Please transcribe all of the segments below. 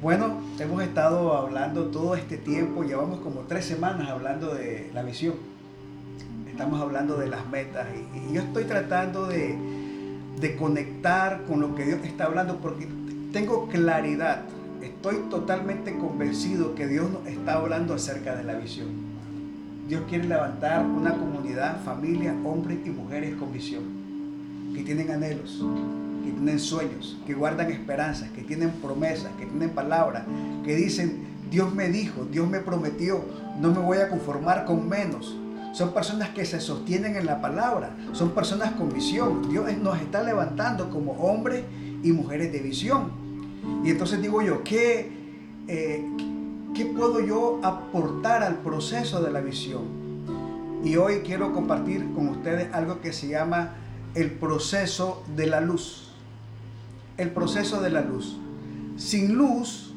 Bueno, hemos estado hablando todo este tiempo, llevamos como tres semanas hablando de la visión. Estamos hablando de las metas y, yo estoy tratando de, de conectar con lo que Dios está hablando porque tengo claridad, estoy totalmente convencido que Dios nos está hablando acerca de la visión. Dios quiere levantar una comunidad, familia, hombres y mujeres con visión, que tienen anhelos, que tienen sueños, que guardan esperanzas, que tienen promesas, que tienen palabras, que dicen, Dios me dijo, Dios me prometió, no me voy a conformar con menos. Son personas que se sostienen en la palabra, son personas con visión. Dios nos está levantando como hombres y mujeres de visión. Y entonces digo yo, ¿qué, eh, ¿qué puedo yo aportar al proceso de la visión? Y hoy quiero compartir con ustedes algo que se llama el proceso de la luz el proceso de la luz. Sin luz,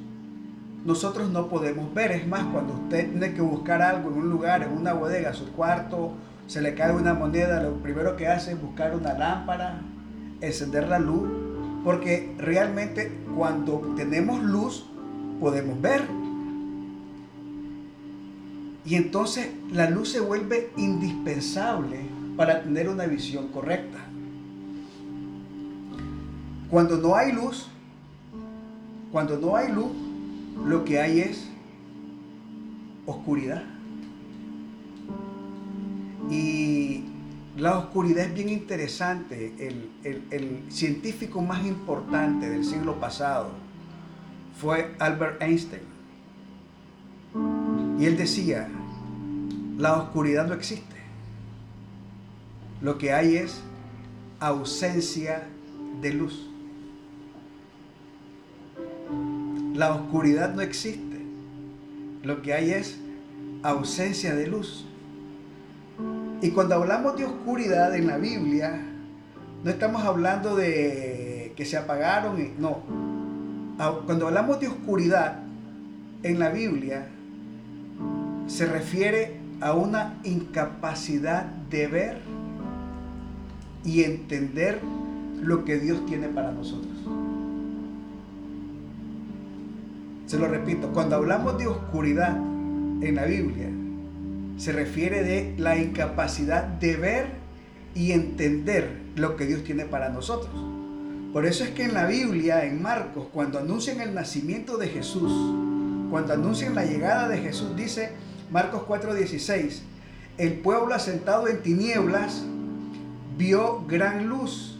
nosotros no podemos ver. Es más, cuando usted tiene que buscar algo en un lugar, en una bodega, su cuarto, se le cae una moneda, lo primero que hace es buscar una lámpara, encender la luz, porque realmente cuando tenemos luz podemos ver. Y entonces la luz se vuelve indispensable para tener una visión correcta. Cuando no hay luz, cuando no hay luz, lo que hay es oscuridad. Y la oscuridad es bien interesante. El, científico más importante del siglo pasado fue Albert Einstein. Y él decía, la oscuridad no existe. Lo que hay es ausencia de luz. La oscuridad no existe. Lo que hay es ausencia de luz. Y cuando hablamos de oscuridad en la Biblia, no estamos hablando de que se apagaron, y, no. Cuando hablamos de oscuridad en la Biblia, se refiere a una incapacidad de ver y entender lo que Dios tiene para nosotros. Se lo repito, cuando hablamos de oscuridad en la Biblia, se refiere de la incapacidad de ver y entender lo que Dios tiene para nosotros. Por eso es que en la Biblia, en Marcos, cuando anuncian el nacimiento de Jesús, cuando anuncian la llegada de Jesús, dice Marcos 4:16, el pueblo asentado en tinieblas vio gran luz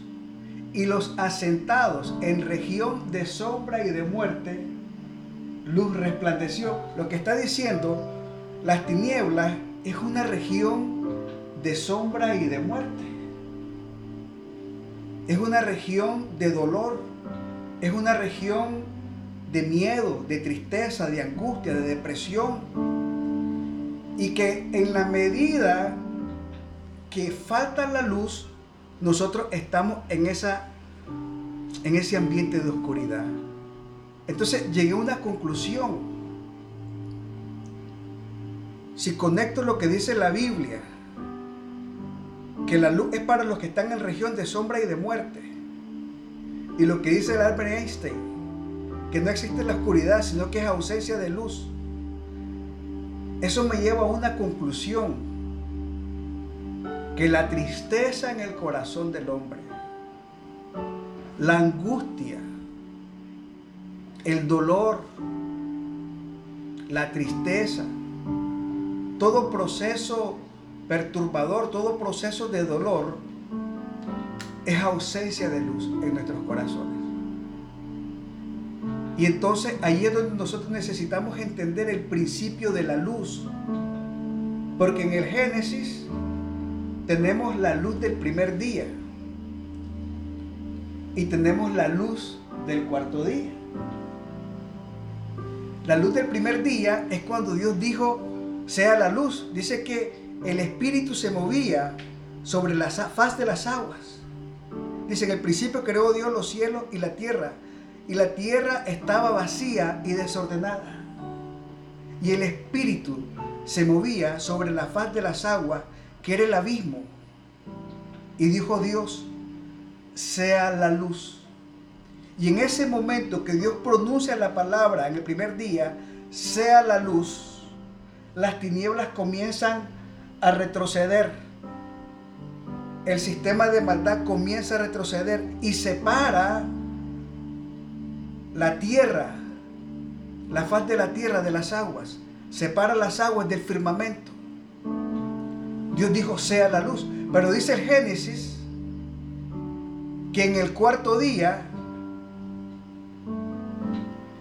y los asentados en región de sombra y de muerte luz resplandeció. Lo que está diciendo, las tinieblas es una región de sombra y de muerte. Es una región de dolor. Es una región de miedo, de tristeza, de angustia, de depresión. Y que en la medida que falta la luz, nosotros estamos en, esa, en ese ambiente de oscuridad. Entonces llegué a una conclusión. Si conecto lo que dice la Biblia, que la luz es para los que están en región de sombra y de muerte, y lo que dice el Albert Einstein, que no existe la oscuridad, sino que es ausencia de luz, eso me lleva a una conclusión, que la tristeza en el corazón del hombre, la angustia, el dolor, la tristeza, todo proceso perturbador, todo proceso de dolor, es ausencia de luz en nuestros corazones. Y entonces ahí es donde nosotros necesitamos entender el principio de la luz. Porque en el Génesis tenemos la luz del primer día y tenemos la luz del cuarto día. La luz del primer día es cuando Dios dijo, sea la luz. Dice que el Espíritu se movía sobre la faz de las aguas. Dice, en el principio creó Dios los cielos y la tierra. Y la tierra estaba vacía y desordenada. Y el Espíritu se movía sobre la faz de las aguas, que era el abismo. Y dijo Dios, sea la luz. Y en ese momento que Dios pronuncia la palabra en el primer día, sea la luz, las tinieblas comienzan a retroceder. El sistema de maldad comienza a retroceder y separa la tierra, la faz de la tierra de las aguas. Separa las aguas del firmamento. Dios dijo, sea la luz. Pero dice el Génesis que en el cuarto día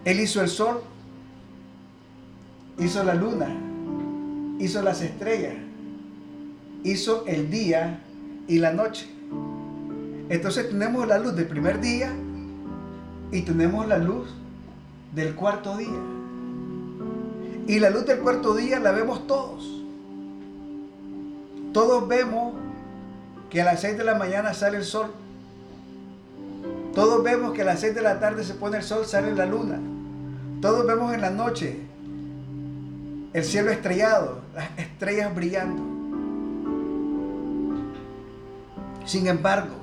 Él hizo el sol, hizo la luna, hizo las estrellas, hizo el día y la noche. Entonces tenemos la luz del primer día y tenemos la luz del cuarto día. Y la luz del cuarto día la vemos todos. Todos vemos que a las 6 de la mañana sale el sol. Todos vemos que a las 6 de la tarde se pone el sol, sale la luna. Todos vemos en la noche el cielo estrellado, las estrellas brillando. Sin embargo,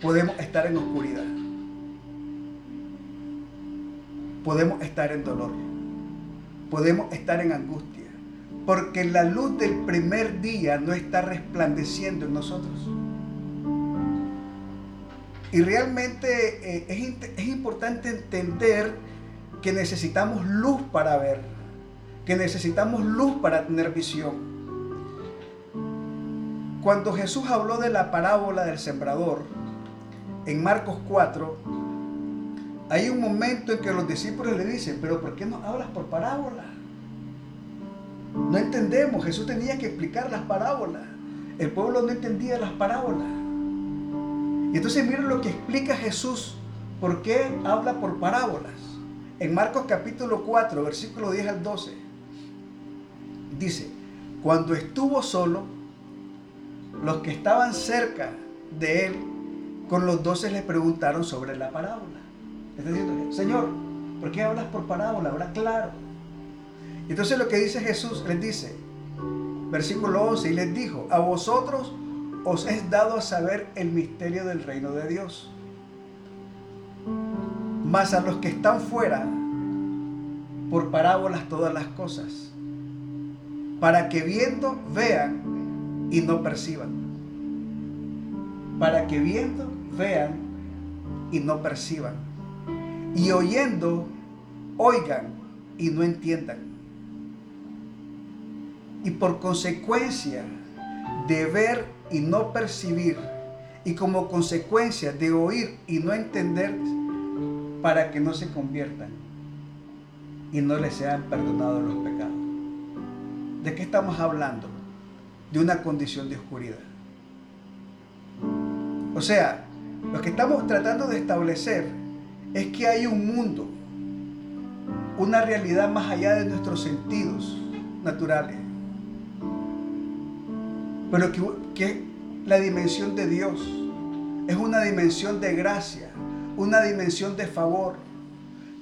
podemos estar en oscuridad. Podemos estar en dolor. Podemos estar en angustia. Porque la luz del primer día no está resplandeciendo en nosotros. Y realmente eh, es, es importante entender que necesitamos luz para ver, que necesitamos luz para tener visión. Cuando Jesús habló de la parábola del sembrador, en Marcos 4, hay un momento en que los discípulos le dicen, pero ¿por qué no hablas por parábola? No entendemos, Jesús tenía que explicar las parábolas. El pueblo no entendía las parábolas. Y entonces miren lo que explica Jesús, por qué habla por parábolas. En Marcos capítulo 4, versículo 10 al 12, dice, cuando estuvo solo, los que estaban cerca de él, con los doce le preguntaron sobre la parábola. Está diciendo, Señor, ¿por qué hablas por parábola? Ahora claro. Entonces lo que dice Jesús les dice, versículo 11, y les dijo, a vosotros os es dado a saber el misterio del reino de Dios. Mas a los que están fuera, por parábolas todas las cosas, para que viendo vean y no perciban. Para que viendo vean y no perciban. Y oyendo oigan y no entiendan y por consecuencia de ver y no percibir y como consecuencia de oír y no entender para que no se conviertan y no les sean perdonados los pecados. ¿De qué estamos hablando? De una condición de oscuridad. O sea, lo que estamos tratando de establecer es que hay un mundo, una realidad más allá de nuestros sentidos naturales pero que, la dimensión de Dios es una dimensión de gracia, una dimensión de favor,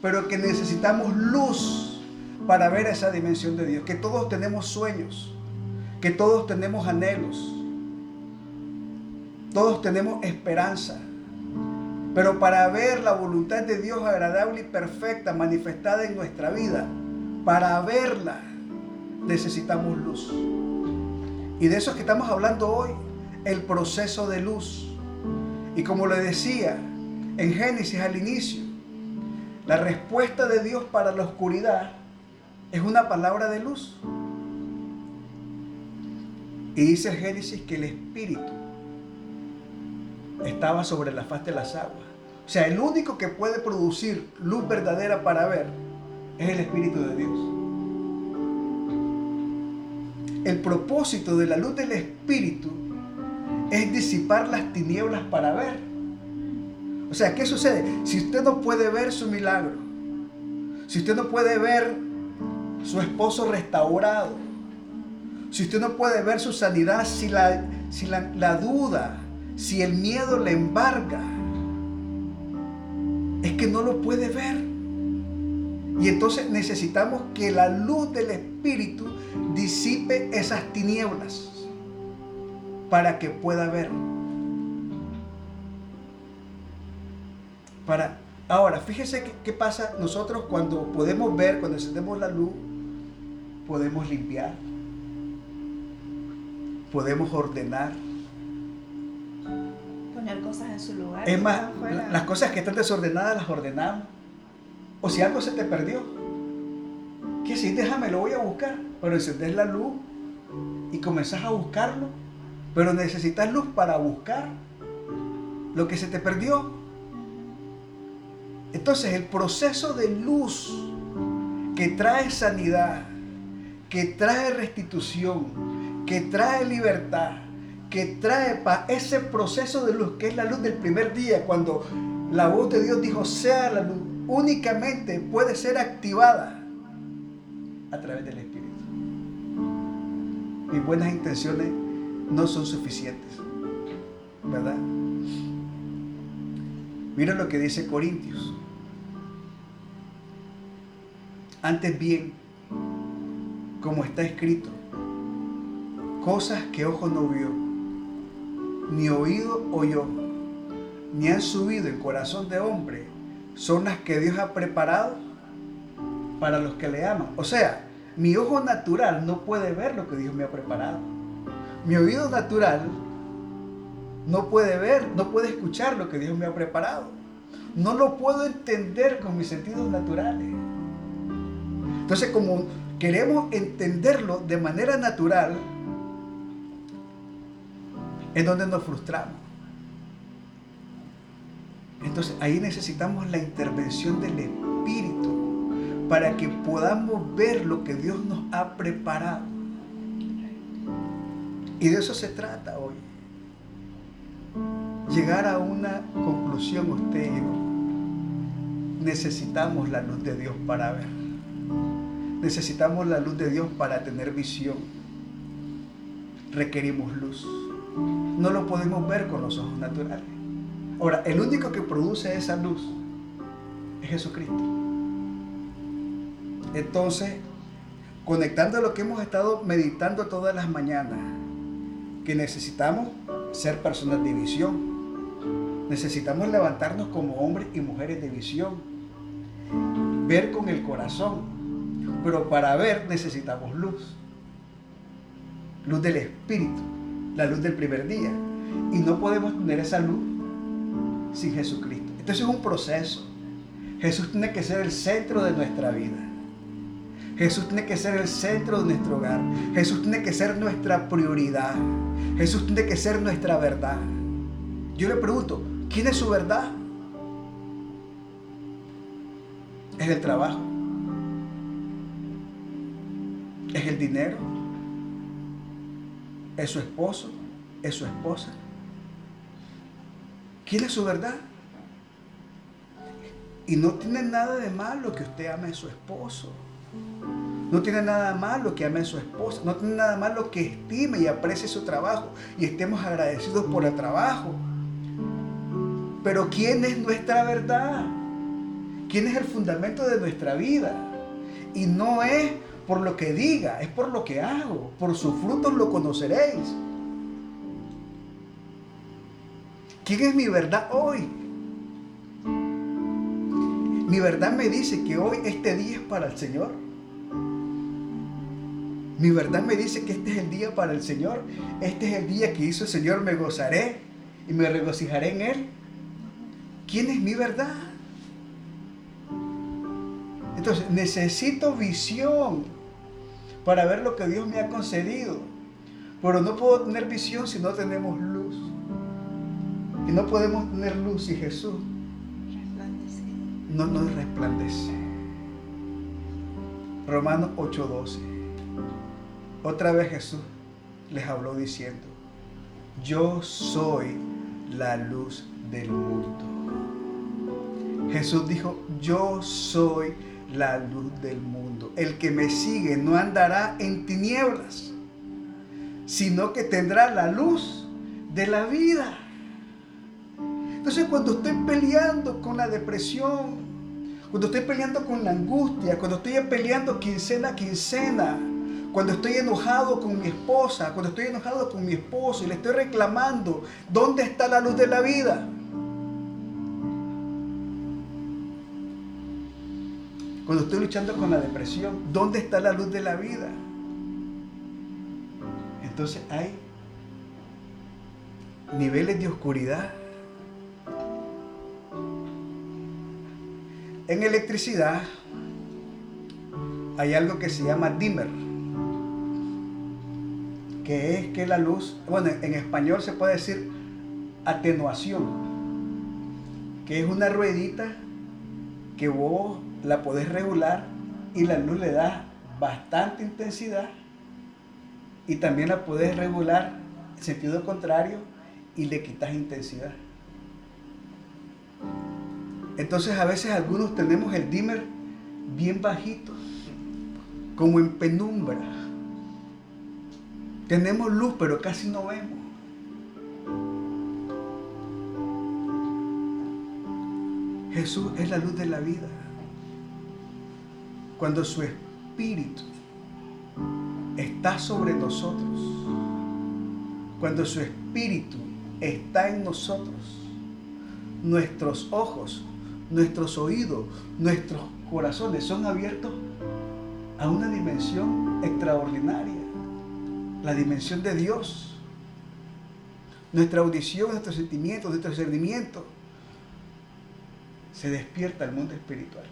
pero que necesitamos luz para ver esa dimensión de Dios, que todos tenemos sueños, que todos tenemos anhelos, todos tenemos esperanza. Pero para ver la voluntad de Dios agradable y perfecta manifestada en nuestra vida, para verla necesitamos luz. Y de eso es que estamos hablando hoy, el proceso de luz. Y como le decía en Génesis al inicio, la respuesta de Dios para la oscuridad es una palabra de luz. Y dice Génesis que el Espíritu estaba sobre la faz de las aguas. O sea, el único que puede producir luz verdadera para ver es el Espíritu de Dios. El propósito de la luz del Espíritu es disipar las tinieblas para ver. O sea, ¿qué sucede? Si usted no puede ver su milagro, si usted no puede ver su esposo restaurado, si usted no puede ver su sanidad, si la, si la duda, si el miedo le embarga, es que no lo puede ver. Y entonces necesitamos que la luz del Espíritu disipe esas tinieblas para que pueda ver. Para, ahora, fíjese qué, pasa nosotros cuando podemos ver, cuando encendemos la luz, podemos limpiar, podemos ordenar. Poner cosas en su lugar. Es más, las cosas que están desordenadas las ordenamos. O si algo se te perdió, que si déjame, lo voy a buscar. Pero encendés la luz y comenzás a buscarlo. Pero necesitas luz para buscar lo que se te perdió. Entonces el proceso de luz que trae sanidad, que trae restitución, que trae libertad, que trae paz, ese proceso de luz que es la luz del primer día, cuando la voz de Dios dijo sea la luz, únicamente puede ser activada a través del Espíritu. Mis buenas intenciones no son suficientes, ¿verdad? Mira lo que dice Corintios. Antes bien, como está escrito, cosas que ojo no vio, ni oído oyó, ni han subido en corazón de hombre, son las que Dios ha preparado para los que le aman. O sea, mi ojo natural no puede ver lo que Dios me ha preparado. Mi oído natural no puede ver, no puede escuchar lo que Dios me ha preparado. No lo puedo entender con mis sentidos naturales. Entonces, como queremos entenderlo de manera natural, es donde nos frustramos. Entonces, ahí necesitamos la intervención del Espíritu para que podamos ver lo que Dios nos ha preparado. Y de eso se trata hoy llegar a una conclusión usted y. Necesitamos la luz de Dios para ver. Necesitamos la luz de Dios para tener visión. Requerimos luz. No lo podemos ver con los ojos naturales. Ahora, el único que produce esa luz es Jesucristo. Entonces, conectando lo que hemos estado meditando todas las mañanas, que necesitamos ser personas de visión, Necesitamos levantarnos como hombres y mujeres de visión. Ver con el corazón. Pero para ver necesitamos luz. Luz del Espíritu. La luz del primer día. Y no podemos tener esa luz sin Jesucristo. Entonces es un proceso. Jesús tiene que ser el centro de nuestra vida. Jesús tiene que ser el centro de nuestro hogar. Jesús tiene que ser nuestra prioridad. Jesús tiene que ser nuestra verdad. Yo le pregunto, ¿Quién es su verdad? Es el trabajo. Es el dinero. Es su esposo. Es su esposa. ¿Quién es su verdad? Y no tiene nada de malo que usted ame a su esposo. No tiene nada malo que ame a su esposa. No tiene nada malo que estime y aprecie su trabajo. Y estemos agradecidos por el trabajo. Pero ¿quién es nuestra verdad? ¿Quién es el fundamento de nuestra vida? Y no es por lo que diga, es por lo que hago. Por sus frutos lo conoceréis. ¿Quién es mi verdad hoy? Mi verdad me dice que hoy este día es para el Señor. Mi verdad me dice que este es el día para el Señor. Este es el día que hizo el Señor. Me gozaré y me regocijaré en Él. ¿Quién es mi verdad? Entonces, necesito visión para ver lo que Dios me ha concedido. Pero no puedo tener visión si no tenemos luz. Y no podemos tener luz si Jesús no nos resplandece. Romanos 8:12. Otra vez Jesús les habló diciendo, yo soy la luz del mundo. Jesús dijo, yo soy la luz del mundo. El que me sigue no andará en tinieblas, sino que tendrá la luz de la vida. Entonces cuando estoy peleando con la depresión, cuando estoy peleando con la angustia, cuando estoy peleando quincena a quincena, cuando estoy enojado con mi esposa, cuando estoy enojado con mi esposo y le estoy reclamando, ¿dónde está la luz de la vida? Cuando estoy luchando con la depresión, ¿dónde está la luz de la vida? Entonces hay niveles de oscuridad. En electricidad hay algo que se llama dimmer, que es que la luz, bueno, en español se puede decir atenuación, que es una ruedita que vos la podés regular y la luz le da bastante intensidad y también la podés regular en sentido contrario y le quitas intensidad. Entonces a veces algunos tenemos el dimmer bien bajito, como en penumbra. Tenemos luz pero casi no vemos. Jesús es la luz de la vida. Cuando su espíritu está sobre nosotros, cuando su espíritu está en nosotros, nuestros ojos, nuestros oídos, nuestros corazones son abiertos a una dimensión extraordinaria, la dimensión de Dios. Nuestra audición, nuestros sentimientos, nuestro discernimiento se despierta al mundo espiritual.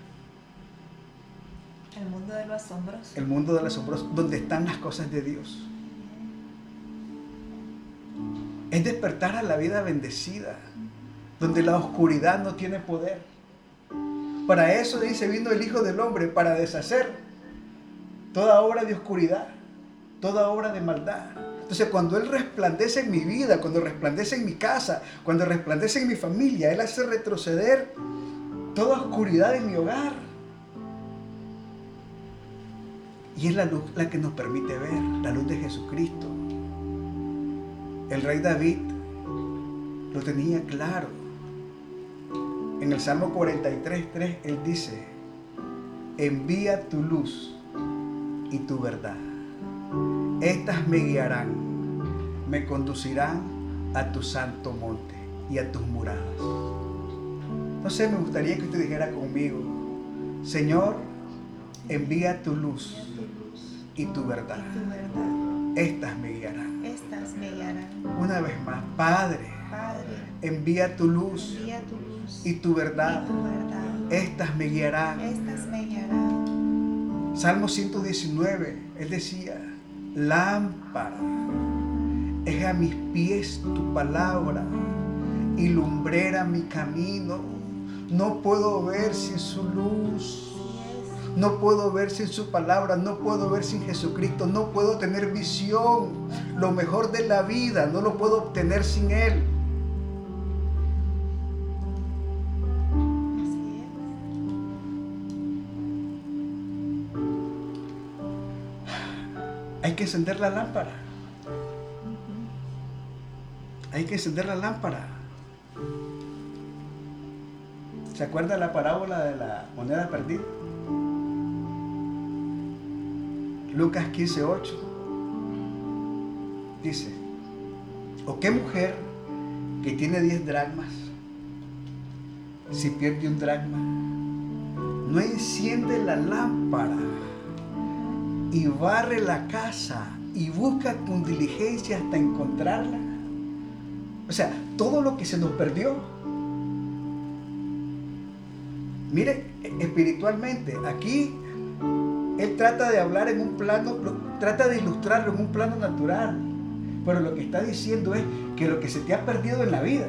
El mundo de los asombros. El mundo de los asombros, donde están las cosas de Dios. Es despertar a la vida bendecida, donde la oscuridad no tiene poder. Para eso dice, vino el Hijo del Hombre, para deshacer toda obra de oscuridad, toda obra de maldad. Entonces cuando Él resplandece en mi vida, cuando resplandece en mi casa, cuando resplandece en mi familia, Él hace retroceder toda oscuridad en mi hogar. Y es la luz la que nos permite ver, la luz de Jesucristo. El rey David lo tenía claro. En el Salmo 43, 3, él dice, envía tu luz y tu verdad. Estas me guiarán, me conducirán a tu santo monte y a tus muradas. No sé, me gustaría que usted dijera conmigo, Señor, envía tu luz y tu verdad. Estas me guiarán. Estas me guiarán. Una vez más, Padre, Padre, envía tu luz envía tu luz y tu verdad. y tu verdad. Estas me guiarán. Estas me guiarán. Salmo 119, él decía, lámpara es a mis pies tu palabra y lumbrera mi camino. No puedo ver sin su luz. No puedo ver sin su palabra, no puedo ver sin Jesucristo, no puedo tener visión. Lo mejor de la vida no lo puedo obtener sin Él. Hay que encender la lámpara. Hay que encender la lámpara. ¿Se acuerda la parábola de la moneda perdida? Lucas 15, 8. Dice, ¿o qué mujer que tiene 10 dracmas, si pierde un dracma, no enciende la lámpara y barre la casa y busca con diligencia hasta encontrarla? O sea, todo lo que se nos perdió. Mire, espiritualmente, aquí él trata de hablar en un plano, trata de ilustrarlo en un plano natural. Pero lo que está diciendo es que lo que se te ha perdido en la vida,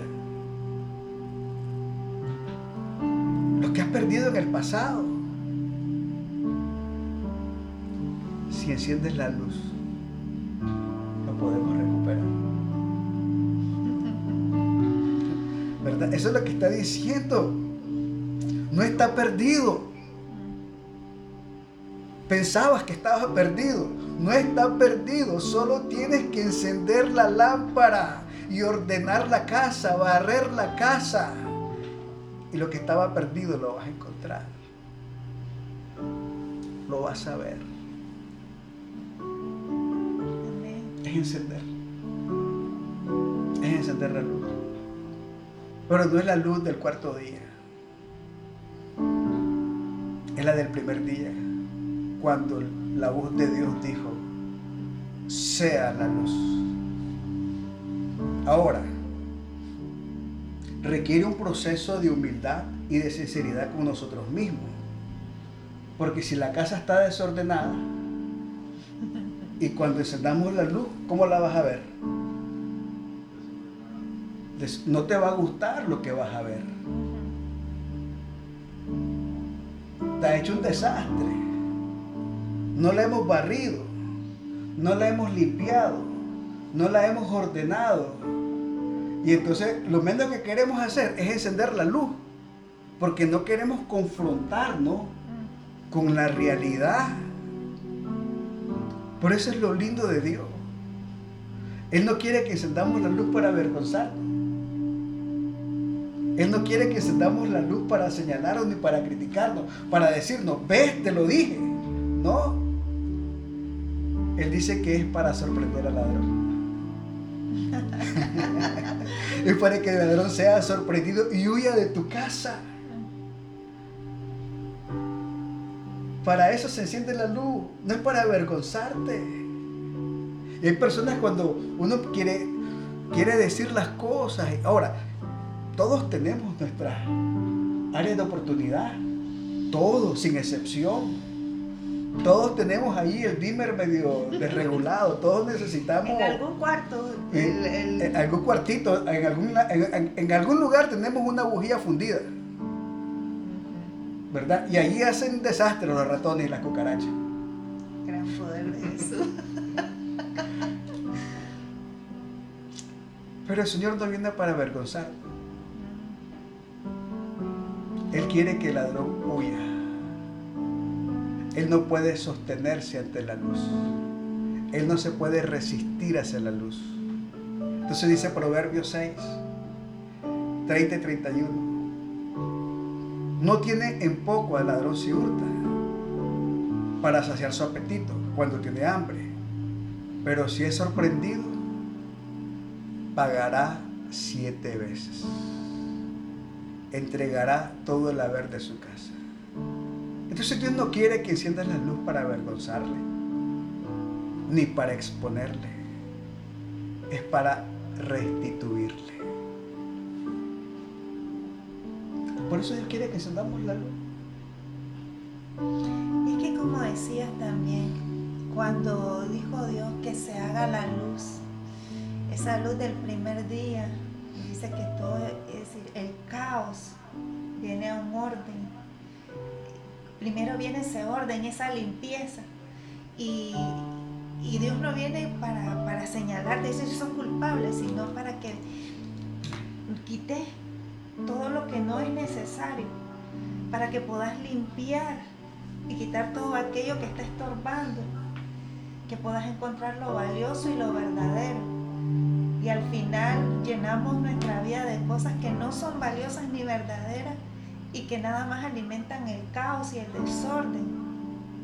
lo que has perdido en el pasado, si enciendes la luz, lo podemos recuperar. ¿Verdad? Eso es lo que está diciendo. No está perdido. Pensabas que estabas perdido. No está perdido. Solo tienes que encender la lámpara y ordenar la casa, barrer la casa. Y lo que estaba perdido lo vas a encontrar. Lo vas a ver. Es encender. Es encender la luz. Pero no es la luz del cuarto día. Es la del primer día, cuando la voz de Dios dijo, sea la luz. Ahora, requiere un proceso de humildad y de sinceridad con nosotros mismos. Porque si la casa está desordenada y cuando encendamos la luz, ¿cómo la vas a ver? No te va a gustar lo que vas a ver. Está hecho un desastre. No la hemos barrido, no la hemos limpiado, no la hemos ordenado. Y entonces lo menos que queremos hacer es encender la luz, porque no queremos confrontarnos con la realidad. Por eso es lo lindo de Dios. Él no quiere que encendamos la luz para avergonzarnos. Él no quiere que encendamos la luz para señalarnos ni para criticarnos, para decirnos, ves, te lo dije. No. Él dice que es para sorprender al ladrón. es para que el ladrón sea sorprendido y huya de tu casa. Para eso se enciende la luz, no es para avergonzarte. Y hay personas cuando uno quiere, quiere decir las cosas. Ahora, todos tenemos nuestras áreas de oportunidad. Todos, sin excepción. Todos tenemos ahí el dimmer medio desregulado. Todos necesitamos En algún cuarto, en, el- el- en algún cuartito, en algún, en- en- en algún lugar tenemos una bujía fundida. ¿Verdad? Y ahí hacen desastre los ratones y las cucarachas. gran poder de Jesús. Pero el Señor no viene para avergonzar. Él quiere que el ladrón huya. Él no puede sostenerse ante la luz. Él no se puede resistir hacia la luz. Entonces dice Proverbios 6, 30 y 31. No tiene en poco al ladrón si hurta para saciar su apetito cuando tiene hambre. Pero si es sorprendido, pagará siete veces. Entregará todo el haber de su casa. Entonces Dios no quiere que enciendas la luz para avergonzarle, ni para exponerle. Es para restituirle. Por eso Dios quiere que encendamos la luz. Es que como decías también, cuando dijo Dios que se haga la luz, esa luz del primer día, dice que todo, es decir, el caos viene a un orden. Primero viene ese orden, esa limpieza. Y, Dios no viene para, para señalar, decir que son culpables, sino para que quite todo lo que no es necesario, para que puedas limpiar y quitar todo aquello que está estorbando, que puedas encontrar lo valioso y lo verdadero. Y al final llenamos nuestra vida de cosas que no son valiosas ni verdaderas y que nada más alimentan el caos y el desorden.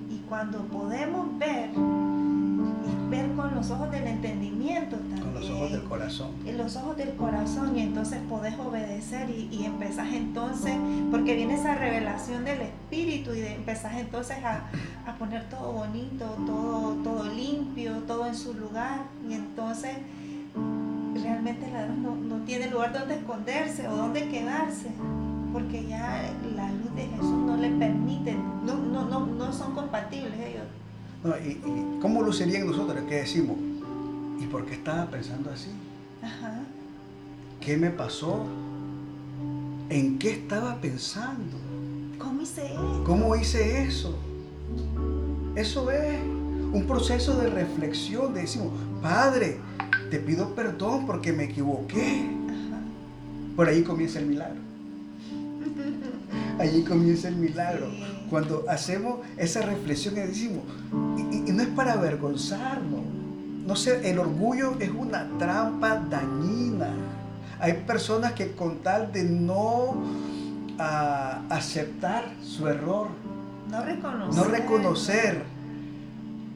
Y cuando podemos ver, y ver con los ojos del entendimiento también Con los ojos del corazón. en los ojos del corazón y entonces podés obedecer y, y empezás entonces, porque viene esa revelación del Espíritu y de, empezás entonces a, a poner todo bonito, todo, todo limpio, todo en su lugar y entonces realmente el ladrón no, no tiene lugar donde esconderse o donde quedarse, porque ya la luz de Jesús no le permite, no, no, no, no son compatibles ellos. No, y, y ¿Cómo luciría en nosotros? ¿Qué decimos? ¿Y por qué estaba pensando así? Ajá. ¿Qué me pasó? ¿En qué estaba pensando? ¿Cómo hice esto? ¿Cómo hice eso? Eso es un proceso de reflexión. Decimos, Padre, te pido perdón porque me equivoqué. Ajá. Por ahí comienza el milagro. Allí comienza el milagro. Cuando hacemos esa reflexión y decimos, y, y- no es para avergonzarnos. No sé, el orgullo es una trampa dañina. Hay personas que con tal de no ah, aceptar su error, No reconocer. no reconocer,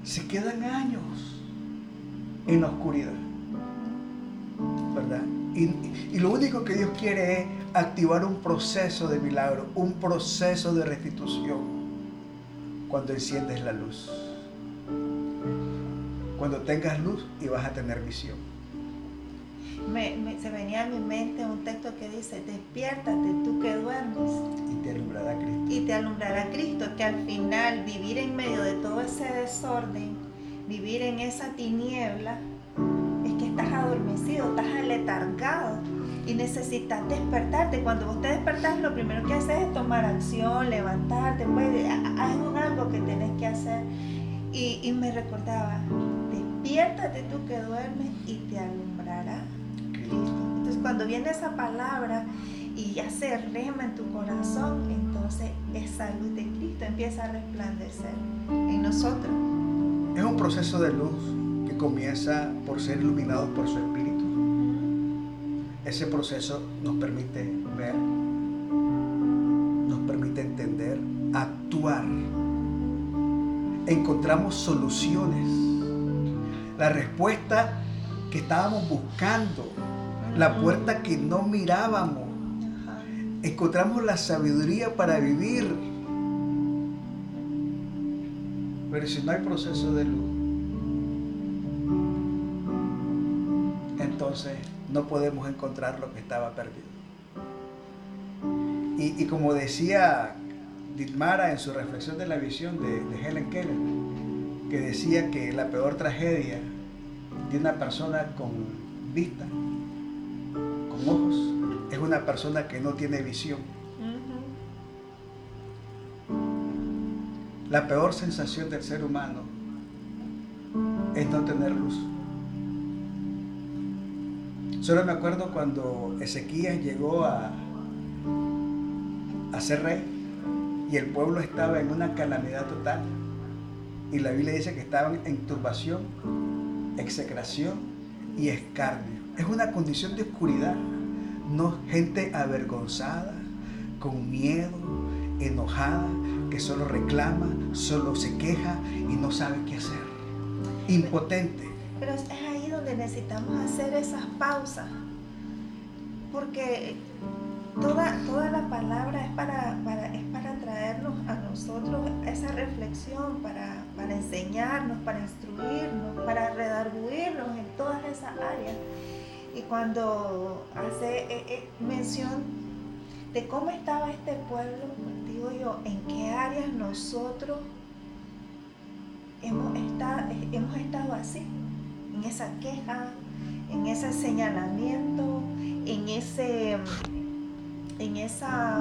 se quedan años en la oscuridad. ¿Verdad? Y, y lo único que Dios quiere es activar un proceso de milagro, un proceso de restitución. cuando enciendes la luz. Cuando tengas luz y vas a tener visión. se venía a mi mente un texto que dice, despiértate tú que duermes. Y te alumbrará Cristo. Y te alumbrará Cristo, que al final vivir en medio de todo ese desorden, vivir en esa tiniebla, es que estás adormecido, estás aletargado y necesitas despertarte. Cuando vos te despertás, lo primero que haces es tomar acción, levantarte, pues, hay algo que tenés que hacer. Y, me recordaba, despiértate tú que duermes y te alumbrará Cristo. Entonces cuando viene esa palabra y ya se rema en tu corazón, entonces esa luz de Cristo empieza a resplandecer en nosotros. Es un proceso de luz que comienza por ser iluminados por su Espíritu ese proceso nos permite ver, nos permite entender, actuar. Encontramos soluciones. La respuesta que estábamos buscando, la puerta que no mirábamos. Encontramos la sabiduría para vivir. Pero si no hay proceso de luz, entonces no podemos encontrar lo que estaba perdido. Y, como decía Ditmara en su reflexión de la visión de, Helen Keller, que decía que la peor tragedia de una persona con vista, con ojos, es una persona que no tiene visión. La peor sensación del ser humano es no tener luz. Solo me acuerdo cuando Ezequías llegó a, a ser rey y el pueblo estaba en una calamidad total. Y la Biblia dice que estaban en turbación, execración y escarnio. Es una condición de oscuridad, no gente avergonzada, con miedo, enojada, que solo reclama, solo se queja y no sabe qué hacer. Impotente. Pero necesitamos hacer esas pausas, porque toda, toda la palabra es para, es para traernos a nosotros esa reflexión, para, para enseñarnos, para instruirnos, para redarguirnos en todas esas áreas. Y cuando hace eh, eh, mención de cómo estaba este pueblo, digo yo, en qué áreas nosotros hemos estado, hemos estado así en esa queja, en ese señalamiento, en ese, en esa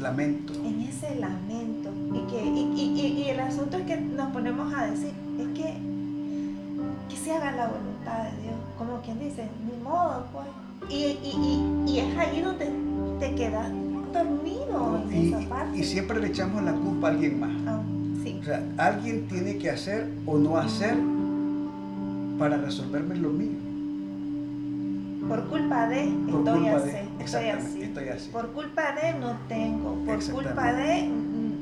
lamento. En ese lamento. Y, que, y, el asunto es que nos ponemos a decir, es que, que se haga la voluntad de Dios. Como quien dice, ni modo, pues. Y, es ahí donde te quedas dormido en esa parte. Y siempre le echamos la culpa a alguien más. Ah, o sea, alguien tiene que hacer o no hacer para resolverme lo mío. Por culpa de estoy, así, estoy, así. Por culpa de no tengo. Por culpa de... Mm, mm.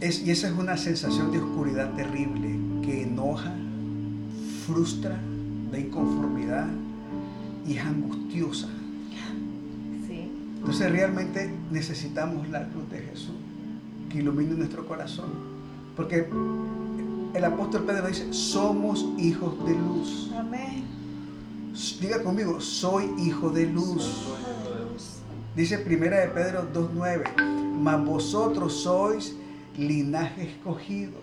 Es, y esa es una sensación de oscuridad terrible que enoja, frustra, da inconformidad y es angustiosa. Sí. Entonces realmente necesitamos la luz de Jesús que ilumine nuestro corazón. Porque el apóstol Pedro dice, somos hijos de luz. Amén. Diga conmigo, soy hijo de luz. Dice primera de Pedro 2.9, mas vosotros sois linaje escogido,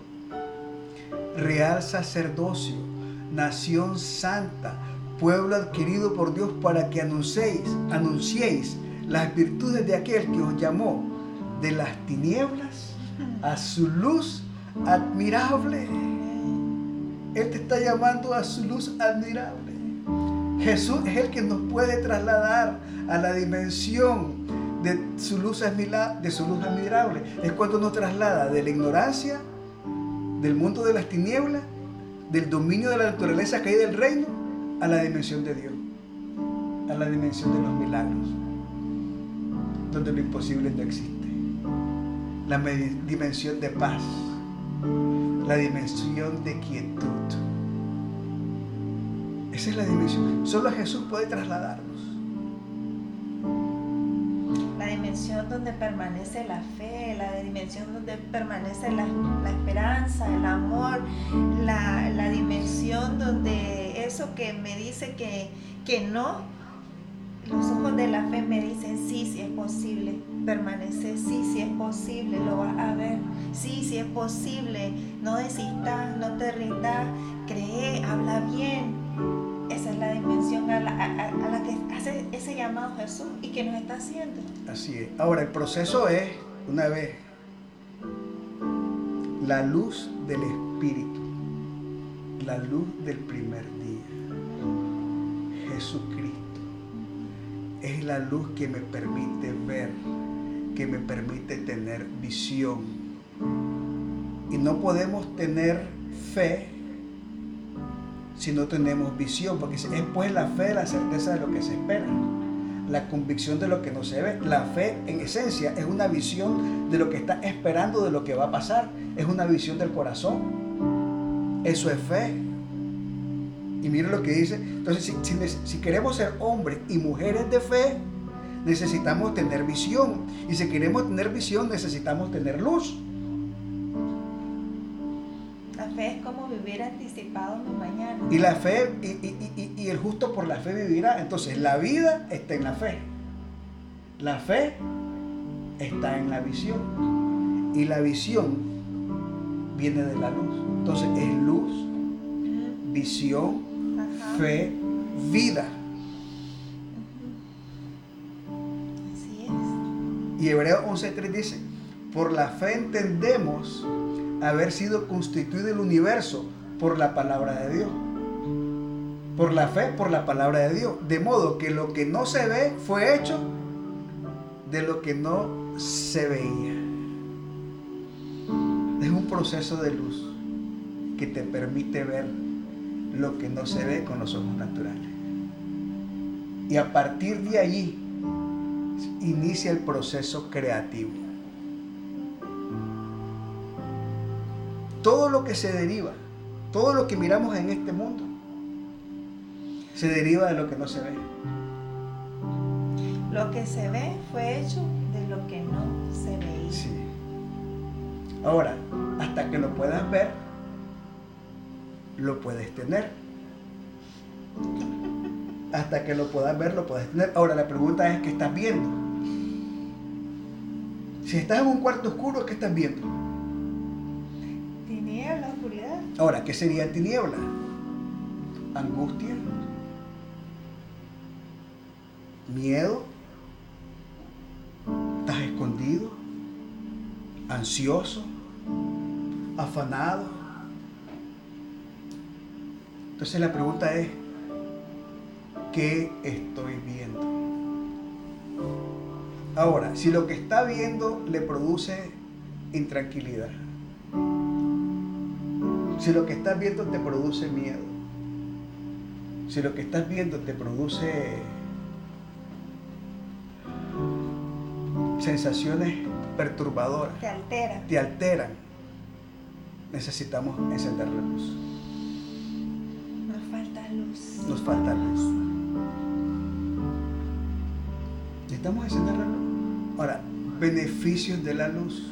real sacerdocio, nación santa, pueblo adquirido por Dios para que anunciéis, anunciéis las virtudes de aquel que os llamó de las tinieblas a su luz admirable. Él te está llamando a su luz admirable. Jesús es el que nos puede trasladar a la dimensión de su luz, de su luz admirable. Es cuando nos traslada de la ignorancia, del mundo de las tinieblas, del dominio de la naturaleza caída del reino, a la dimensión de Dios, a la dimensión de los milagros, donde lo imposible no existe. La dimensión de paz, la dimensión de quietud. Esa es la dimensión. Solo Jesús puede trasladarnos. La dimensión donde permanece la fe, la dimensión donde permanece la, esperanza, el amor, la, la, dimensión donde eso que me dice que, que no, los ojos de la fe me dicen sí, sí es posible permanecer, sí, sí es posible, lo vas a ver, sí, sí es posible, no desistas, no te rindas, cree, habla bien. Esa es la dimensión a la, que hace ese llamado Jesús y que nos está haciendo. Así es. Ahora, el proceso es, una vez, la luz del Espíritu, la luz del primer día, Jesucristo es la luz que me permite ver, que me permite tener visión. Y no podemos tener fe si no tenemos visión, porque es pues la fe la certeza de lo que se espera, la convicción de lo que no se ve. La fe en esencia es una visión de lo que está esperando de lo que va a pasar, es una visión del corazón. Eso es fe. Y mire lo que dice. Entonces, si, queremos ser hombres y mujeres de fe, necesitamos tener visión. Y si queremos tener visión, necesitamos tener luz. La fe es como vivir anticipado en mi mañana. Y la fe, y, y, el justo por la fe vivirá. Entonces, la vida está en la fe. La fe está en la visión. Y la visión viene de la luz. Entonces, es luz, visión fe, vida. Así es. Y Hebreo 11.3 dice, por la fe entendemos haber sido constituido el universo por la palabra de Dios. Por la fe, por la palabra de Dios. De modo que lo que no se ve fue hecho de lo que no se veía. Es un proceso de luz que te permite ver lo que no se ve con los ojos naturales. Y a partir de allí inicia el proceso creativo. Todo lo que se deriva, todo lo que miramos en este mundo, se deriva de lo que no se ve. Lo que se ve fue hecho de lo que no se veía. Sí. Ahora, hasta que lo puedas ver, lo puedes tener. Hasta que lo puedas ver, lo puedes tener. Ahora la pregunta es, ¿qué estás viendo? Si estás en un cuarto oscuro, ¿qué estás viendo? Tiniebla, oscuridad. Ahora, ¿qué sería tiniebla? Angustia, miedo, estás escondido, ansioso, afanado entonces la pregunta es, ¿qué estoy viendo? Ahora, si lo que está viendo le produce intranquilidad, si lo que estás viendo te produce miedo, si lo que estás viendo te produce sensaciones perturbadoras, te alteran, te alteran necesitamos encender la luz falta luz. Necesitamos encender la luz. Ahora, beneficios de la luz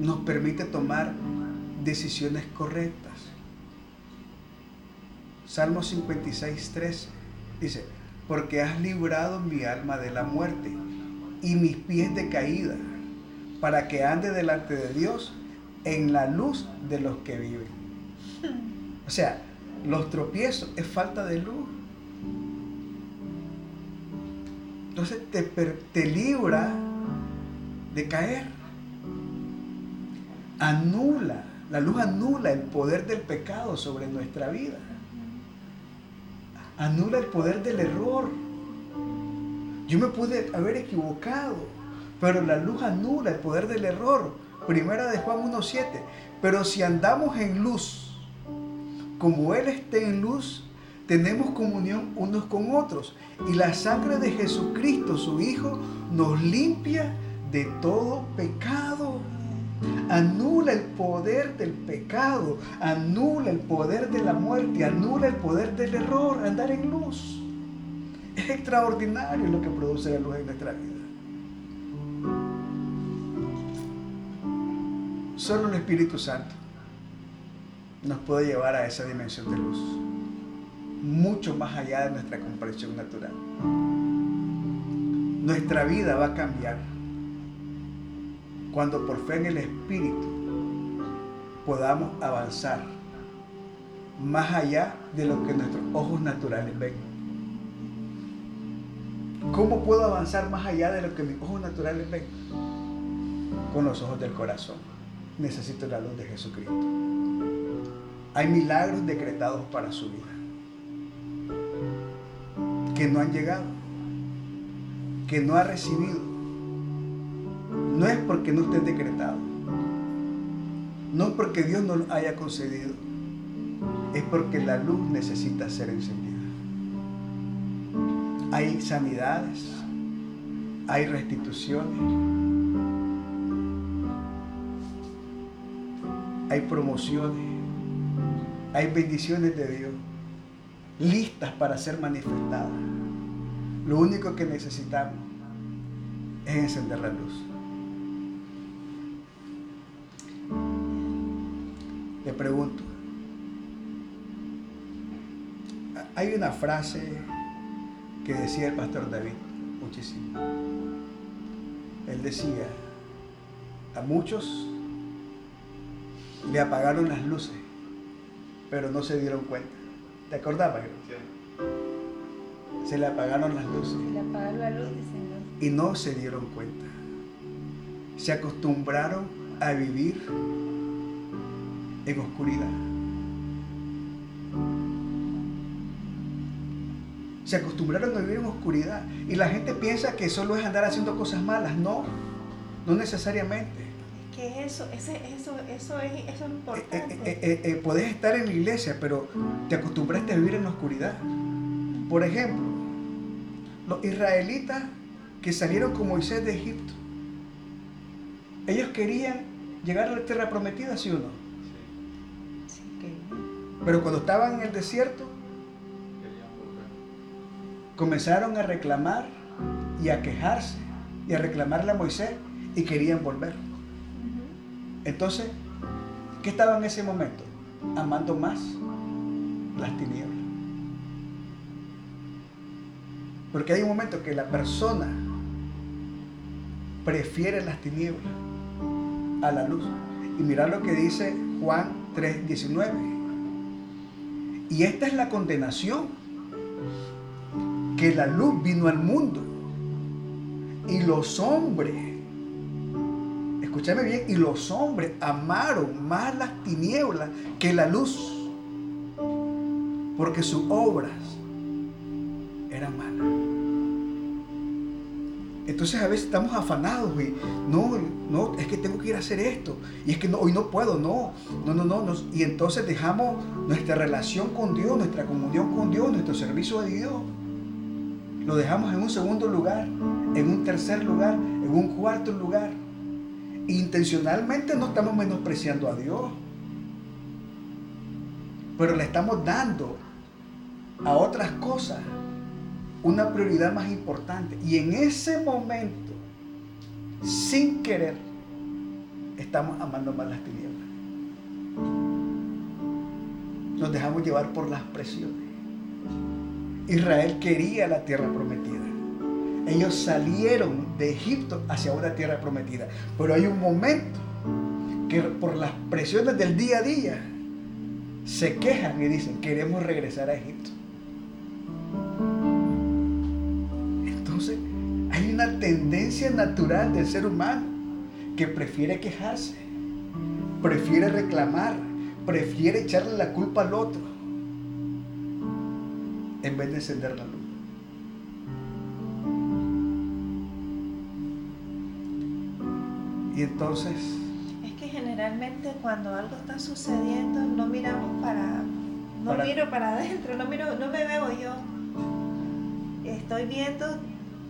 nos permite tomar decisiones correctas. Salmo 56, 13 dice, porque has librado mi alma de la muerte y mis pies de caída, para que ande delante de Dios en la luz de los que viven. O sea, los tropiezos es falta de luz. Entonces te, te libra de caer. Anula, la luz anula el poder del pecado sobre nuestra vida. Anula el poder del error. Yo me pude haber equivocado, pero la luz anula el poder del error. Primera de Juan 1.7. Pero si andamos en luz, como Él esté en luz, tenemos comunión unos con otros. Y la sangre de Jesucristo, su Hijo, nos limpia de todo pecado. Anula el poder del pecado, anula el poder de la muerte, anula el poder del error, andar en luz. Es extraordinario lo que produce la luz en nuestra vida. Solo el Espíritu Santo nos puede llevar a esa dimensión de luz, mucho más allá de nuestra comprensión natural. Nuestra vida va a cambiar cuando por fe en el Espíritu podamos avanzar más allá de lo que nuestros ojos naturales ven. ¿Cómo puedo avanzar más allá de lo que mis ojos naturales ven? Con los ojos del corazón. Necesito la luz de Jesucristo. Hay milagros decretados para su vida que no han llegado, que no ha recibido. No es porque no estén decretados, no es porque Dios no lo haya concedido, es porque la luz necesita ser encendida. Hay sanidades, hay restituciones, hay promociones, hay bendiciones de Dios listas para ser manifestadas. Lo único que necesitamos es encender la luz. Le pregunto, hay una frase que decía el pastor David muchísimo. Él decía, a muchos le apagaron las luces, pero no se dieron cuenta. ¿Te acordabas? Se le apagaron las luces. Le apagaron la luz, Y no se dieron cuenta. Se acostumbraron a vivir en oscuridad. Se acostumbraron a vivir en oscuridad. Y la gente piensa que solo es andar haciendo cosas malas. No, no necesariamente. ¿Qué eso? Ese, eso, eso, es, eso es importante. Eh, eh, eh, puedes estar en la iglesia, pero te acostumbraste a vivir en la oscuridad. Por ejemplo, los israelitas que salieron con Moisés de Egipto, ellos querían llegar a la tierra prometida, ¿sí o no? Sí, Pero cuando estaban en el desierto, comenzaron a reclamar y a quejarse y a reclamarle a Moisés y querían volver. Entonces, ¿qué estaba en ese momento? Amando más las tinieblas. Porque hay un momento que la persona prefiere las tinieblas a la luz. Y mirad lo que dice Juan 3:19. Y esta es la condenación, que la luz vino al mundo y los hombres escúchame bien, y los hombres amaron más las tinieblas que la luz, porque sus obras eran malas. Entonces a veces estamos afanados y no, no, es que tengo que ir a hacer esto. Y es que no, hoy no puedo, no, no, no, no. y entonces dejamos nuestra relación con Dios, nuestra comunión con Dios, nuestro servicio a Dios. Lo dejamos en un segundo lugar, en un tercer lugar, en un cuarto lugar intencionalmente no estamos menospreciando a Dios, pero le estamos dando a otras cosas una prioridad más importante. Y en ese momento, sin querer, estamos amando más las tinieblas. Nos dejamos llevar por las presiones. Israel quería la tierra prometida. Ellos salieron de Egipto hacia una tierra prometida. Pero hay un momento que por las presiones del día a día se quejan y dicen, queremos regresar a Egipto. Entonces, hay una tendencia natural del ser humano que prefiere quejarse, prefiere reclamar, prefiere echarle la culpa al otro, en vez de encender la luz. Y entonces... Es que generalmente cuando algo está sucediendo no miramos para... No miro para adentro, no, miro, no me veo yo. Estoy viendo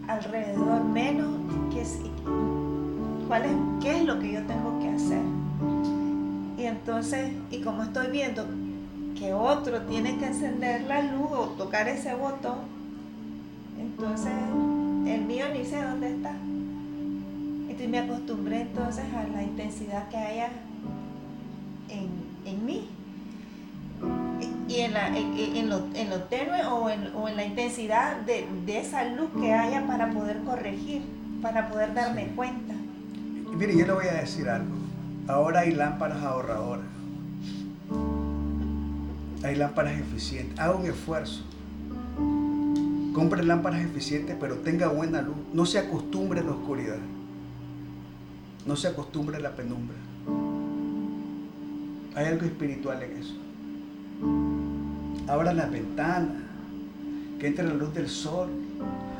alrededor menos qué cuál es, qué es lo que yo tengo que hacer. Y entonces, y como estoy viendo que otro tiene que encender la luz o tocar ese botón, entonces el mío ni sé dónde está. Y me acostumbré entonces a la intensidad que haya en, en mí. Y en, la, en, lo, en lo tenue o en, o en la intensidad de, de, esa luz que haya para poder corregir, para poder darme cuenta. Y mire, yo le voy a decir algo. Ahora hay lámparas ahorradoras. Hay lámparas eficientes. Haga un esfuerzo. Compre lámparas eficientes, pero tenga buena luz. No se acostumbre a la oscuridad. No se acostumbre a la penumbra. Hay algo espiritual en eso. Abra la ventana, que entre la luz del sol.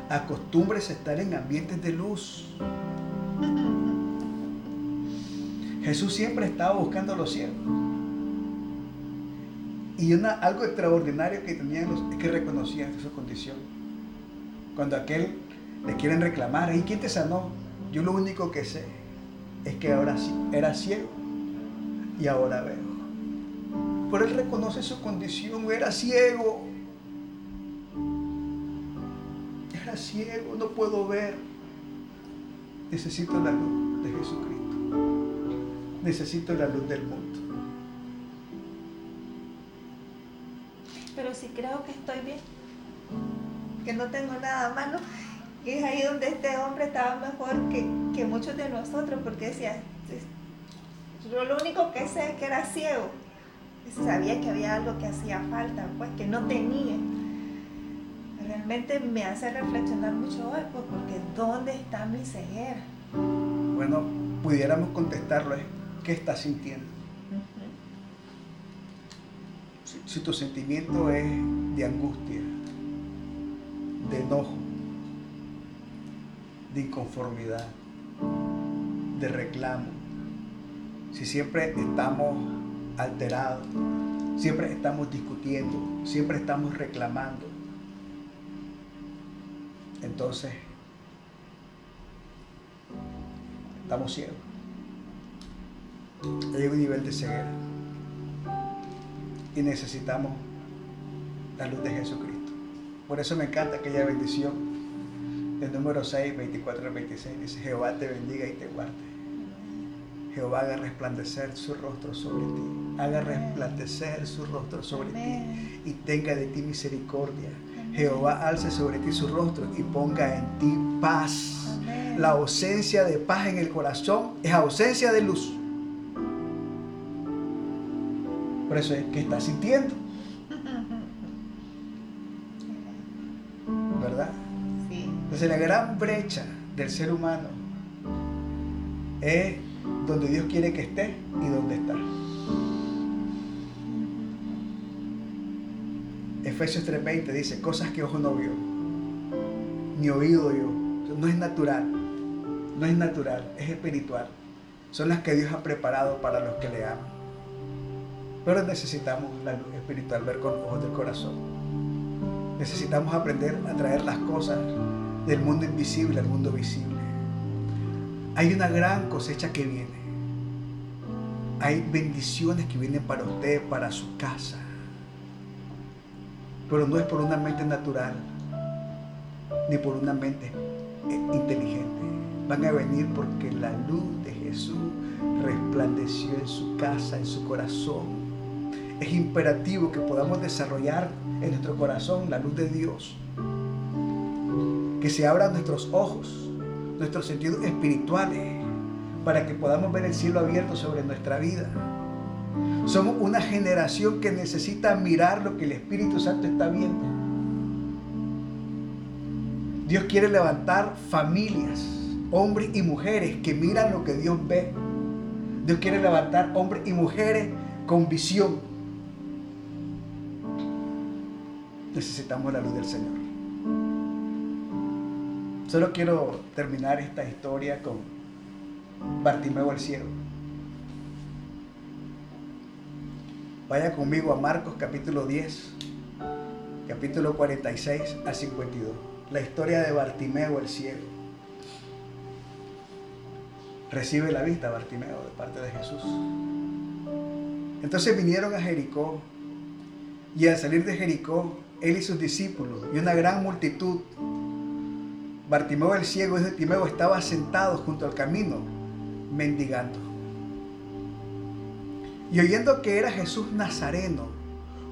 Acostúmbrese a estar en ambientes de luz. Jesús siempre estaba buscando a los cielos. Y una, algo extraordinario que tenían los, es que reconocían su condición. Cuando aquel le quieren reclamar, ¿y quién te sanó? Yo lo único que sé es que ahora sí, era ciego y ahora veo. Pero él reconoce su condición, era ciego. Era ciego, no puedo ver. Necesito la luz de Jesucristo. Necesito la luz del mundo. Pero si creo que estoy bien, que no tengo nada malo, y es ahí donde este hombre estaba mejor que, que muchos de nosotros, porque decía, yo lo único que sé es que era ciego. Y sabía que había algo que hacía falta, pues que no tenía. Realmente me hace reflexionar mucho hoy, pues, porque ¿dónde está mi ceguera? Bueno, pudiéramos contestarlo, ¿qué estás sintiendo? si, si tu sentimiento es de angustia, de enojo, de inconformidad, de reclamo, si siempre estamos alterados, siempre estamos discutiendo, siempre estamos reclamando, entonces estamos ciegos. Hay un nivel de ceguera y necesitamos la luz de Jesucristo. Por eso me encanta aquella bendición del número 6, 24 al 26. Dice, Jehová te bendiga y te guarde. Jehová haga resplandecer su rostro sobre ti. Haga resplandecer su rostro sobre ti y tenga de ti misericordia. Jehová alce sobre ti su rostro y ponga en ti paz. La ausencia de paz en el corazón es ausencia de luz. Por eso es que estás sintiendo. Entonces la gran brecha del ser humano es donde Dios quiere que esté y donde está. Efesios 3:20 dice, cosas que ojo no vio, ni oído yo. No es natural, no es natural, es espiritual. Son las que Dios ha preparado para los que le aman. Pero necesitamos la luz espiritual, ver con ojos del corazón. Necesitamos aprender a traer las cosas del mundo invisible al mundo visible. Hay una gran cosecha que viene. Hay bendiciones que vienen para usted, para su casa. Pero no es por una mente natural, ni por una mente inteligente. Van a venir porque la luz de Jesús resplandeció en su casa, en su corazón. Es imperativo que podamos desarrollar en nuestro corazón la luz de Dios. Que se abran nuestros ojos, nuestros sentidos espirituales, para que podamos ver el cielo abierto sobre nuestra vida. Somos una generación que necesita mirar lo que el Espíritu Santo está viendo. Dios quiere levantar familias, hombres y mujeres que miran lo que Dios ve. Dios quiere levantar hombres y mujeres con visión. Necesitamos la luz del Señor. Solo quiero terminar esta historia con Bartimeo el ciego. Vaya conmigo a Marcos capítulo 10, capítulo 46 a 52. La historia de Bartimeo el ciego. Recibe la vista Bartimeo de parte de Jesús. Entonces vinieron a Jericó y al salir de Jericó, él y sus discípulos y una gran multitud, Bartimeo el ciego, de Timeo, estaba sentado junto al camino, mendigando. Y oyendo que era Jesús Nazareno,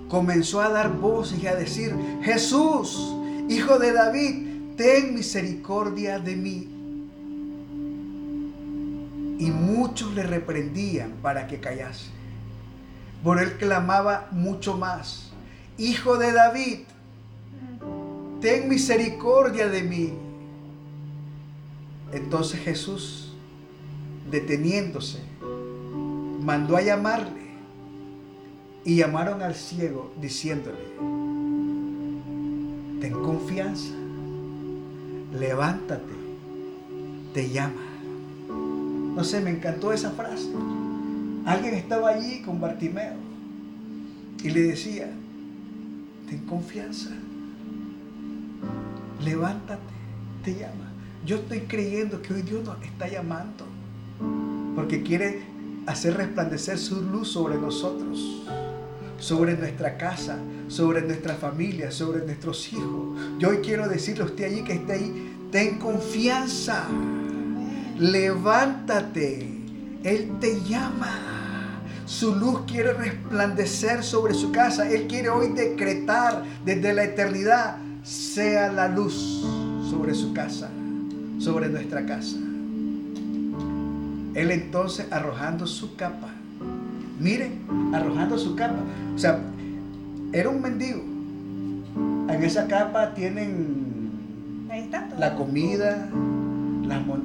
comenzó a dar voces y a decir, Jesús, hijo de David, ten misericordia de mí. Y muchos le reprendían para que callase. Por él clamaba mucho más, Hijo de David, ten misericordia de mí. Entonces Jesús, deteniéndose, mandó a llamarle y llamaron al ciego diciéndole, ten confianza, levántate, te llama. No sé, me encantó esa frase. Alguien estaba allí con Bartimeo y le decía, ten confianza, levántate, te llama. Yo estoy creyendo que hoy Dios nos está llamando porque quiere hacer resplandecer su luz sobre nosotros, sobre nuestra casa, sobre nuestra familia, sobre nuestros hijos. Yo hoy quiero decirle a usted allí que está ahí, ten confianza, levántate, Él te llama. Su luz quiere resplandecer sobre su casa. Él quiere hoy decretar desde la eternidad, sea la luz sobre su casa, sobre nuestra casa. Él entonces arrojando su capa. Miren, arrojando su capa. O sea, era un mendigo. En esa capa tienen la comida,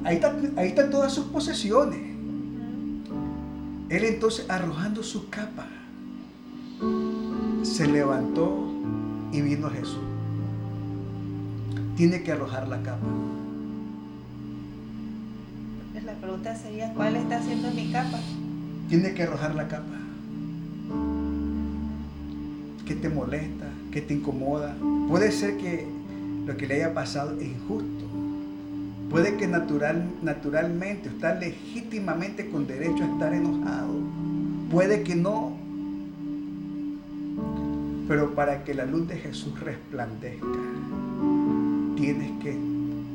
ahí, ahí están todas sus posesiones. Él entonces arrojando su capa, se levantó y vino a Jesús. Tiene que arrojar la capa. Pregunta sería, ¿cuál está haciendo mi capa? Tiene que arrojar la capa. ¿Qué te molesta? ¿Qué te incomoda? Puede ser que lo que le haya pasado es injusto. Puede que natural, naturalmente, está legítimamente con derecho a estar enojado. Puede que no. Pero para que la luz de Jesús resplandezca, tienes que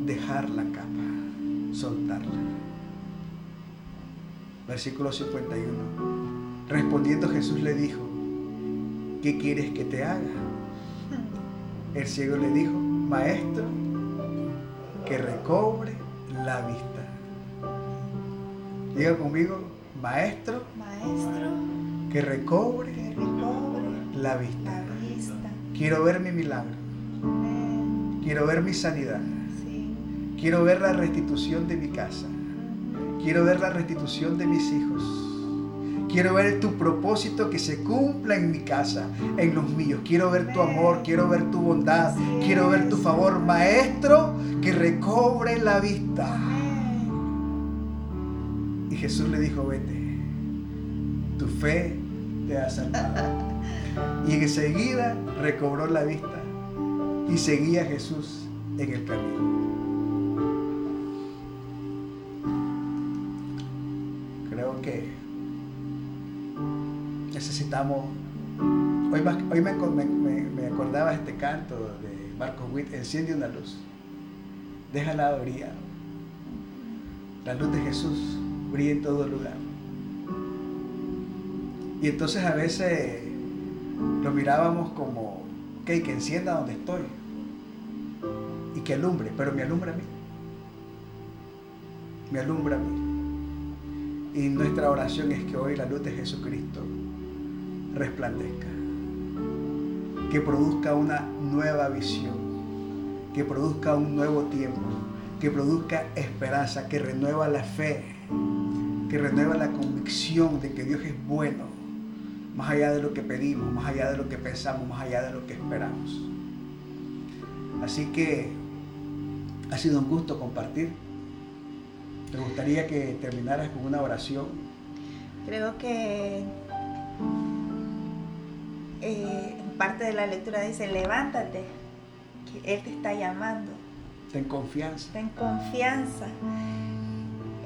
dejar la capa, soltarla. Versículo 51. Respondiendo Jesús le dijo, ¿qué quieres que te haga? El ciego le dijo, maestro, que recobre la vista. Diga conmigo, maestro, maestro, que recobre, la, vista. Quiero ver mi milagro. Quiero ver mi sanidad. Quiero ver la restitución de mi casa. Quiero ver la restitución de mis hijos. Quiero ver tu propósito que se cumpla en mi casa, en los míos. Quiero ver tu amor, quiero ver tu bondad, quiero ver tu favor, maestro, que recobre la vista. Y Jesús le dijo, vete, tu fe te ha salvado. Y enseguida recobró la vista y seguía a Jesús en el camino. Hoy, hoy me, acordaba este canto de Marcos Witt, enciende una luz, déjala brillar. La luz de Jesús brilla en todo lugar. Y entonces a veces lo mirábamos como, ok, que encienda donde estoy y que alumbre, pero me alumbra a mí. Me alumbra a mí. Y nuestra oración es que hoy la luz de Jesucristo resplandezca, que produzca una nueva visión, que produzca un nuevo tiempo, que produzca esperanza, que renueva la fe, que renueva la convicción de que Dios es bueno, más allá de lo que pedimos, más allá de lo que pensamos, más allá de lo que esperamos. Así que ha sido un gusto compartir. ¿Te gustaría que terminaras con una oración? Creo que eh, parte de la lectura dice, levántate, que Él te está llamando. Ten confianza. Ten confianza.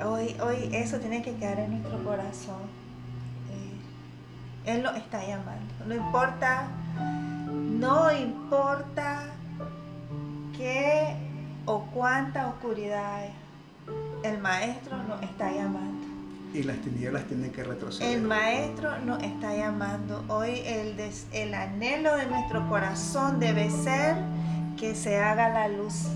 Hoy, hoy eso tiene que quedar en nuestro corazón. Eh, él lo está llamando. No importa, no importa qué o cuánta oscuridad hay, el Maestro nos está llamando. Y las tinieblas tienen que retroceder. El Maestro nos está llamando. Hoy el, el anhelo de nuestro corazón debe ser que se haga la luz,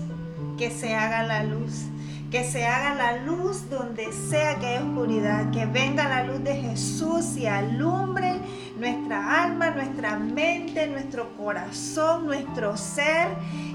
que se haga la luz que se haga la luz donde sea que haya oscuridad, que venga la luz de Jesús y alumbre nuestra alma, nuestra mente, nuestro corazón, nuestro ser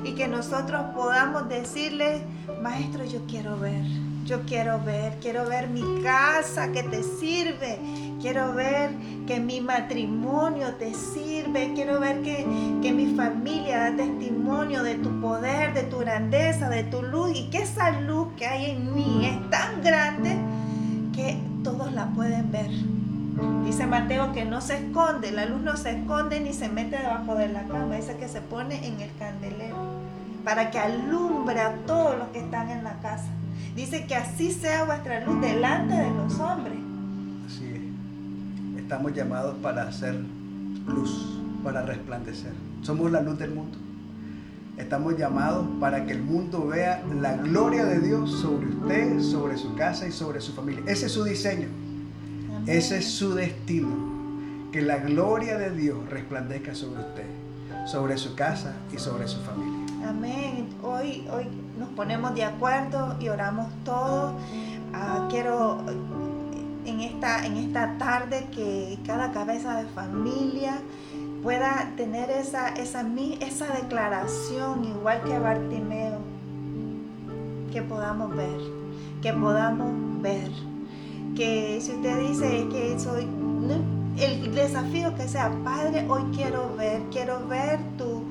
y que nosotros podamos decirle, Maestro, yo quiero ver. Yo quiero ver, quiero ver mi casa que te sirve. Quiero ver que mi matrimonio te sirve. Quiero ver que, que mi familia da testimonio de tu poder, de tu grandeza, de tu luz. Y que esa luz que hay en mí es tan grande que todos la pueden ver. Dice Mateo que no se esconde, la luz no se esconde ni se mete debajo de la cama, dice que se pone en el candelero para que alumbre a todos los que están en la casa. Dice que así sea vuestra luz delante de los hombres. Así es. Estamos llamados para hacer luz, para resplandecer. Somos la luz del mundo. Estamos llamados para que el mundo vea la gloria de Dios sobre usted, sobre su casa y sobre su familia. Ese es su diseño. Ese es su destino. Que la gloria de Dios resplandezca sobre usted, sobre su casa y sobre su familia. Amén. Hoy, hoy nos ponemos de acuerdo y oramos todos. Ah, quiero en esta, en esta tarde que cada cabeza de familia pueda tener esa, esa, esa declaración, igual que Bartimeo, que podamos ver, que podamos ver. Que si usted dice que soy, el desafío que sea, Padre, hoy quiero ver, quiero ver tu,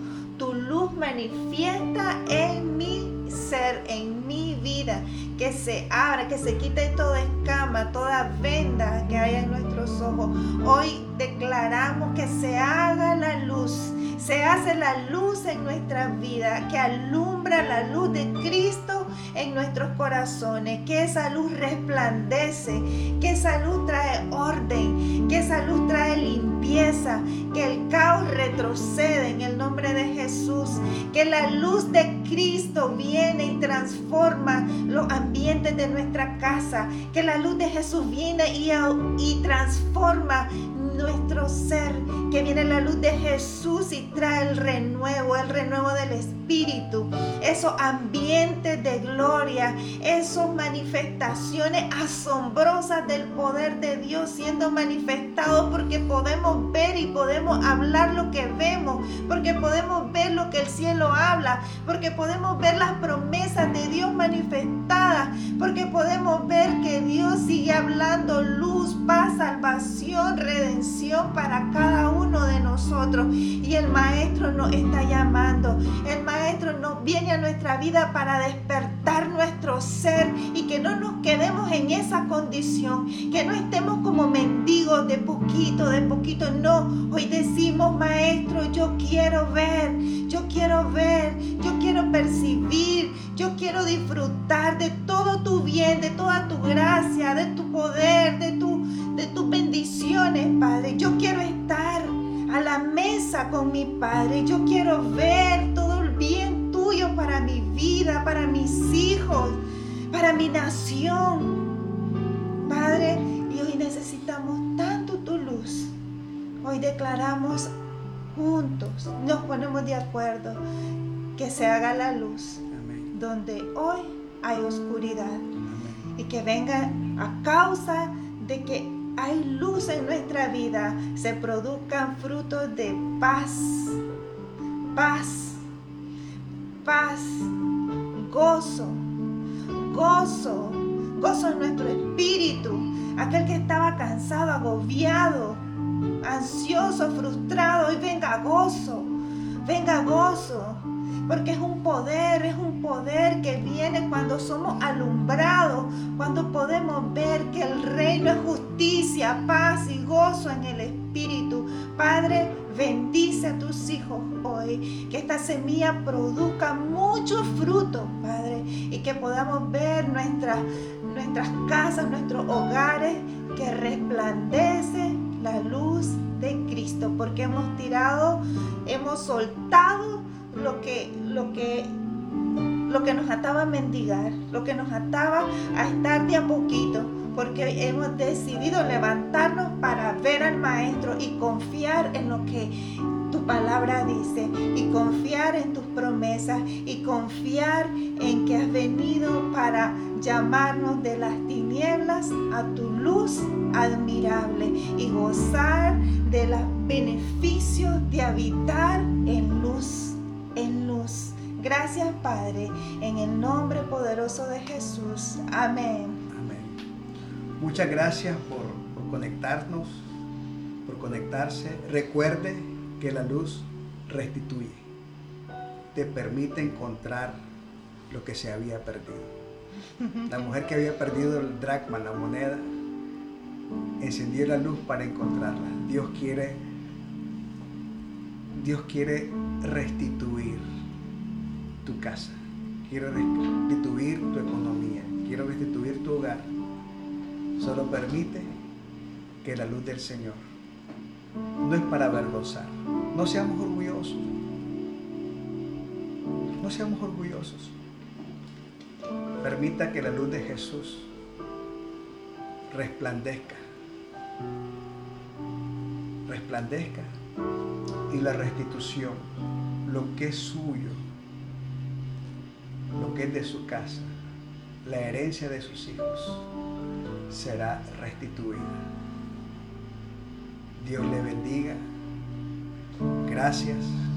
luz manifiesta en mi ser, en mi vida, que se abra, que se quite toda escama, toda venda que hay en nuestros ojos. Hoy declaramos que se haga la luz, se hace la luz en nuestra vida, que alumbra la luz de Cristo en nuestros corazones, que esa luz resplandece, que esa luz trae orden, que esa luz trae limpieza, que el caos retrocede en el nombre de Jesús, que la luz de Cristo viene y transforma los ambientes de nuestra casa, que la luz de Jesús viene y, y transforma nuestro ser, que viene la luz de Jesús y trae el renuevo, el renuevo del Espíritu, esos ambientes de gloria, esas manifestaciones asombrosas del poder de Dios siendo manifestados porque podemos ver y podemos hablar lo que vemos, porque podemos ver lo que el cielo habla, porque podemos ver las promesas de Dios manifestadas, porque podemos ver que Dios sigue hablando luz, paz, salvación, redención para cada uno de nosotros. Y el Maestro nos está llamando. El Maestro nos viene a nuestra vida para despertar nuestro ser y que no nos quedemos en esa condición. Que no estemos como mendigos de poquito, de poquito. No, hoy decimos, Maestro, yo quiero ver, yo quiero ver, yo quiero percibir, yo quiero disfrutar de todo tu bien, de toda tu gracia, de tu poder, de tu de tus bendiciones, Padre. Yo quiero estar a la mesa con mi Padre. Yo quiero ver todo el bien tuyo para mi vida, para mis hijos, para mi nación. Padre, y hoy necesitamos tanto tu luz. Hoy declaramos juntos, nos ponemos de acuerdo que se haga la luz donde hoy hay oscuridad y que venga a causa de que hay luz en nuestra vida, se produzcan frutos de paz, paz, paz, gozo, gozo, gozo en nuestro espíritu. Aquel que estaba cansado, agobiado, ansioso, frustrado, hoy venga gozo, venga gozo porque es un poder, es un poder que viene cuando somos alumbrados, cuando podemos ver que el reino es justicia, paz y gozo en el Espíritu. Padre, bendice a tus hijos hoy, que esta semilla produzca mucho fruto, Padre, y que podamos ver nuestras, nuestras casas, nuestros hogares, que resplandece la luz de Cristo, porque hemos tirado, hemos soltado lo que, lo que, lo que nos ataba a mendigar, lo que nos ataba a estar de a poquito, porque hemos decidido levantarnos para ver al Maestro y confiar en lo que tu palabra dice y confiar en tus promesas y confiar en que has venido para llamarnos de las tinieblas a tu luz admirable y gozar de los beneficios de habitar en luz, en luz. Gracias Padre, en el nombre poderoso de Jesús. Amén. Amén. Muchas gracias por, por conectarnos, por conectarse. Recuerde que la luz restituye, te permite encontrar lo que se había perdido. La mujer que había perdido el dracma, la moneda, encendió la luz para encontrarla. Dios quiere, Dios quiere restituir tu casa, quiere restituir tu economía, quiere restituir tu hogar. Solo permite que la luz del Señor no es para avergonzar. No seamos orgullosos. No seamos orgullosos. Permita que la luz de Jesús resplandezca. Resplandezca. Y la restitución, lo que es suyo, lo que es de su casa, la herencia de sus hijos, será restituida. Dios le bendiga. Gracias.